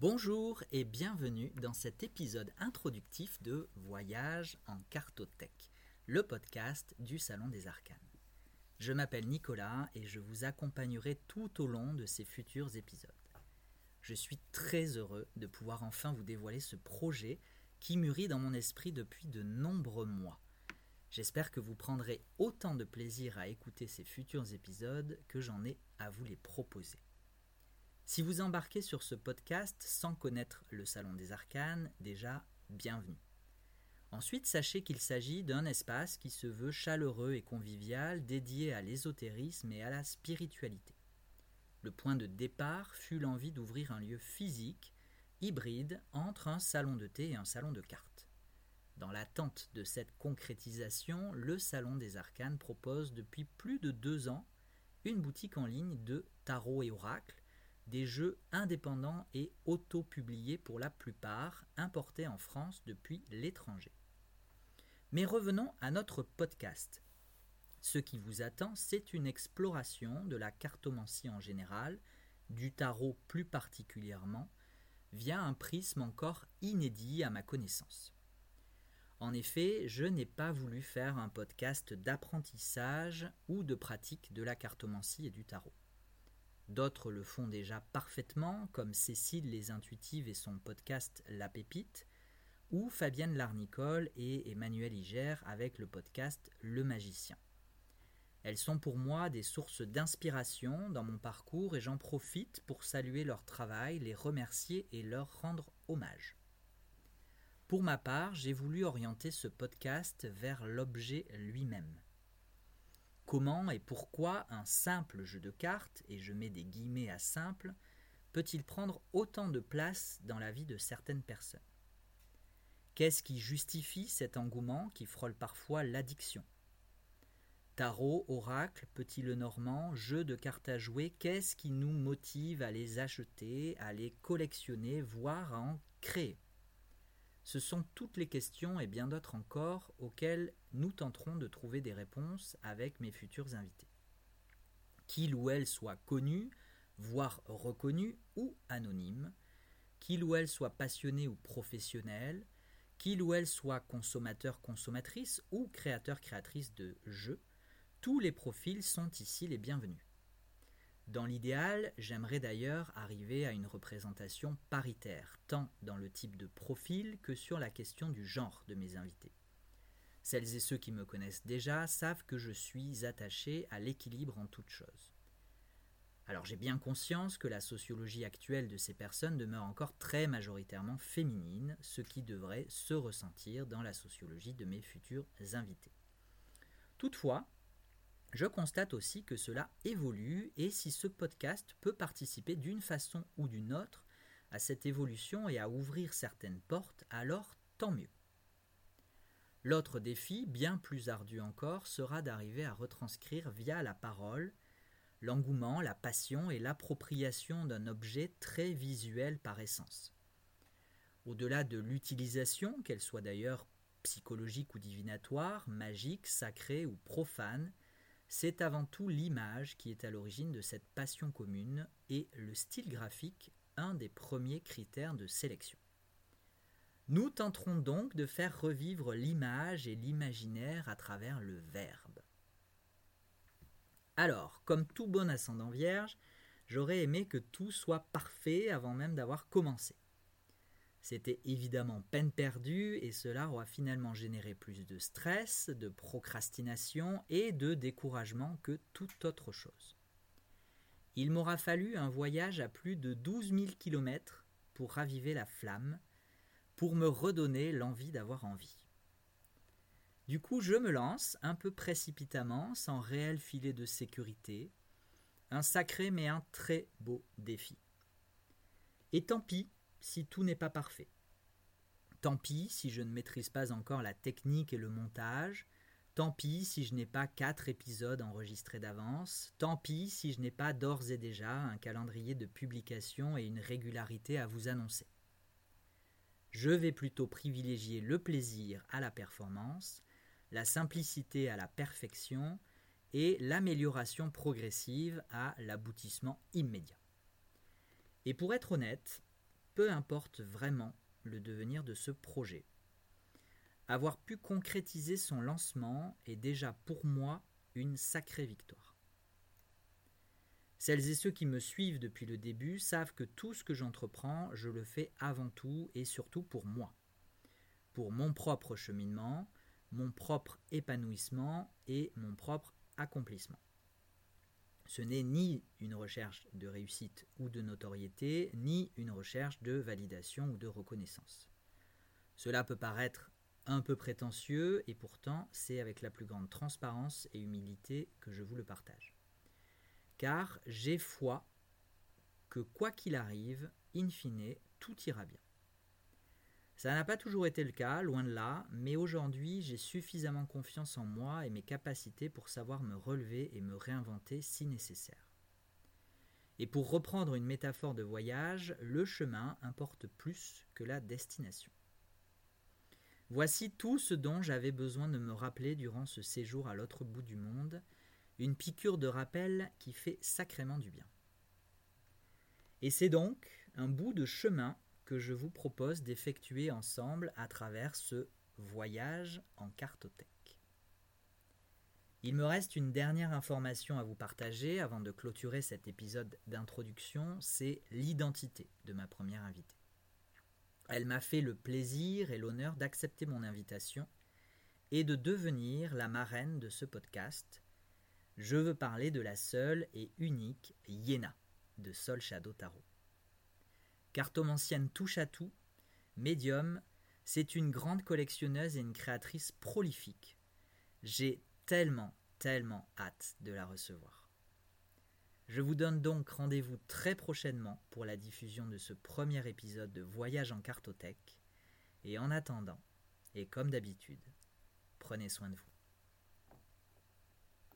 Bonjour et bienvenue dans cet épisode introductif de Voyage en cartothèque, le podcast du Salon des Arcanes. Je m'appelle Nicolas et je vous accompagnerai tout au long de ces futurs épisodes. Je suis très heureux de pouvoir enfin vous dévoiler ce projet qui mûrit dans mon esprit depuis de nombreux mois. J'espère que vous prendrez autant de plaisir à écouter ces futurs épisodes que j'en ai à vous les proposer. Si vous embarquez sur ce podcast sans connaître le Salon des Arcanes, déjà, bienvenue. Ensuite, sachez qu'il s'agit d'un espace qui se veut chaleureux et convivial, dédié à l'ésotérisme et à la spiritualité. Le point de départ fut l'envie d'ouvrir un lieu physique, hybride, entre un salon de thé et un salon de cartes. Dans l'attente de cette concrétisation, le Salon des Arcanes propose depuis plus de deux ans une boutique en ligne de tarot et oracles des jeux indépendants et auto-publiés pour la plupart, importés en France depuis l'étranger. Mais revenons à notre podcast. Ce qui vous attend, c'est une exploration de la cartomancie en général, du tarot plus particulièrement, via un prisme encore inédit à ma connaissance. En effet, je n'ai pas voulu faire un podcast d'apprentissage ou de pratique de la cartomancie et du tarot. D'autres le font déjà parfaitement, comme Cécile les Intuitives et son podcast La Pépite, ou Fabienne Larnicole et Emmanuel Iger avec le podcast Le Magicien. Elles sont pour moi des sources d'inspiration dans mon parcours et j'en profite pour saluer leur travail, les remercier et leur rendre hommage. Pour ma part, j'ai voulu orienter ce podcast vers l'objet lui-même. Comment et pourquoi un simple jeu de cartes, et je mets des guillemets à simple, peut-il prendre autant de place dans la vie de certaines personnes? Qu'est-ce qui justifie cet engouement qui frôle parfois l'addiction? Tarot, oracle, petit le normand, jeu de cartes à jouer, qu'est-ce qui nous motive à les acheter, à les collectionner, voire à en créer? Ce sont toutes les questions et bien d'autres encore auxquelles nous tenterons de trouver des réponses avec mes futurs invités. Qu'il ou elle soit connu, voire reconnu ou anonyme, qu'il ou elle soit passionné ou professionnel, qu'il ou elle soit consommateur-consommatrice ou créateur-créatrice de jeux, tous les profils sont ici les bienvenus. Dans l'idéal, j'aimerais d'ailleurs arriver à une représentation paritaire, tant dans le type de profil que sur la question du genre de mes invités. Celles et ceux qui me connaissent déjà savent que je suis attaché à l'équilibre en toute chose. Alors j'ai bien conscience que la sociologie actuelle de ces personnes demeure encore très majoritairement féminine, ce qui devrait se ressentir dans la sociologie de mes futurs invités. Toutefois, je constate aussi que cela évolue et si ce podcast peut participer d'une façon ou d'une autre à cette évolution et à ouvrir certaines portes, alors tant mieux. L'autre défi, bien plus ardu encore, sera d'arriver à retranscrire via la parole l'engouement, la passion et l'appropriation d'un objet très visuel par essence. Au-delà de l'utilisation, qu'elle soit d'ailleurs psychologique ou divinatoire, magique, sacrée ou profane, c'est avant tout l'image qui est à l'origine de cette passion commune et le style graphique un des premiers critères de sélection. Nous tenterons donc de faire revivre l'image et l'imaginaire à travers le verbe. Alors, comme tout bon ascendant vierge, j'aurais aimé que tout soit parfait avant même d'avoir commencé. C'était évidemment peine perdue et cela aura finalement généré plus de stress, de procrastination et de découragement que toute autre chose. Il m'aura fallu un voyage à plus de 12 000 kilomètres pour raviver la flamme, pour me redonner l'envie d'avoir envie. Du coup, je me lance, un peu précipitamment, sans réel filet de sécurité, un sacré mais un très beau défi. Et tant pis si tout n'est pas parfait. Tant pis si je ne maîtrise pas encore la technique et le montage, tant pis si je n'ai pas quatre épisodes enregistrés d'avance, tant pis si je n'ai pas d'ores et déjà un calendrier de publication et une régularité à vous annoncer. Je vais plutôt privilégier le plaisir à la performance, la simplicité à la perfection et l'amélioration progressive à l'aboutissement immédiat. Et pour être honnête, peu importe vraiment le devenir de ce projet. Avoir pu concrétiser son lancement est déjà pour moi une sacrée victoire. Celles et ceux qui me suivent depuis le début savent que tout ce que j'entreprends, je le fais avant tout et surtout pour moi, pour mon propre cheminement, mon propre épanouissement et mon propre accomplissement. Ce n'est ni une recherche de réussite ou de notoriété, ni une recherche de validation ou de reconnaissance. Cela peut paraître un peu prétentieux, et pourtant c'est avec la plus grande transparence et humilité que je vous le partage. Car j'ai foi que quoi qu'il arrive, in fine, tout ira bien. Ça n'a pas toujours été le cas, loin de là, mais aujourd'hui j'ai suffisamment confiance en moi et mes capacités pour savoir me relever et me réinventer si nécessaire. Et pour reprendre une métaphore de voyage, le chemin importe plus que la destination. Voici tout ce dont j'avais besoin de me rappeler durant ce séjour à l'autre bout du monde, une piqûre de rappel qui fait sacrément du bien. Et c'est donc un bout de chemin que je vous propose d'effectuer ensemble à travers ce voyage en cartothèque. Il me reste une dernière information à vous partager avant de clôturer cet épisode d'introduction, c'est l'identité de ma première invitée. Elle m'a fait le plaisir et l'honneur d'accepter mon invitation et de devenir la marraine de ce podcast. Je veux parler de la seule et unique Yéna de Sol Shadow Tarot cartomancienne touche à tout, médium, c'est une grande collectionneuse et une créatrice prolifique. J'ai tellement, tellement hâte de la recevoir. Je vous donne donc rendez-vous très prochainement pour la diffusion de ce premier épisode de Voyage en cartothèque. Et en attendant, et comme d'habitude, prenez soin de vous.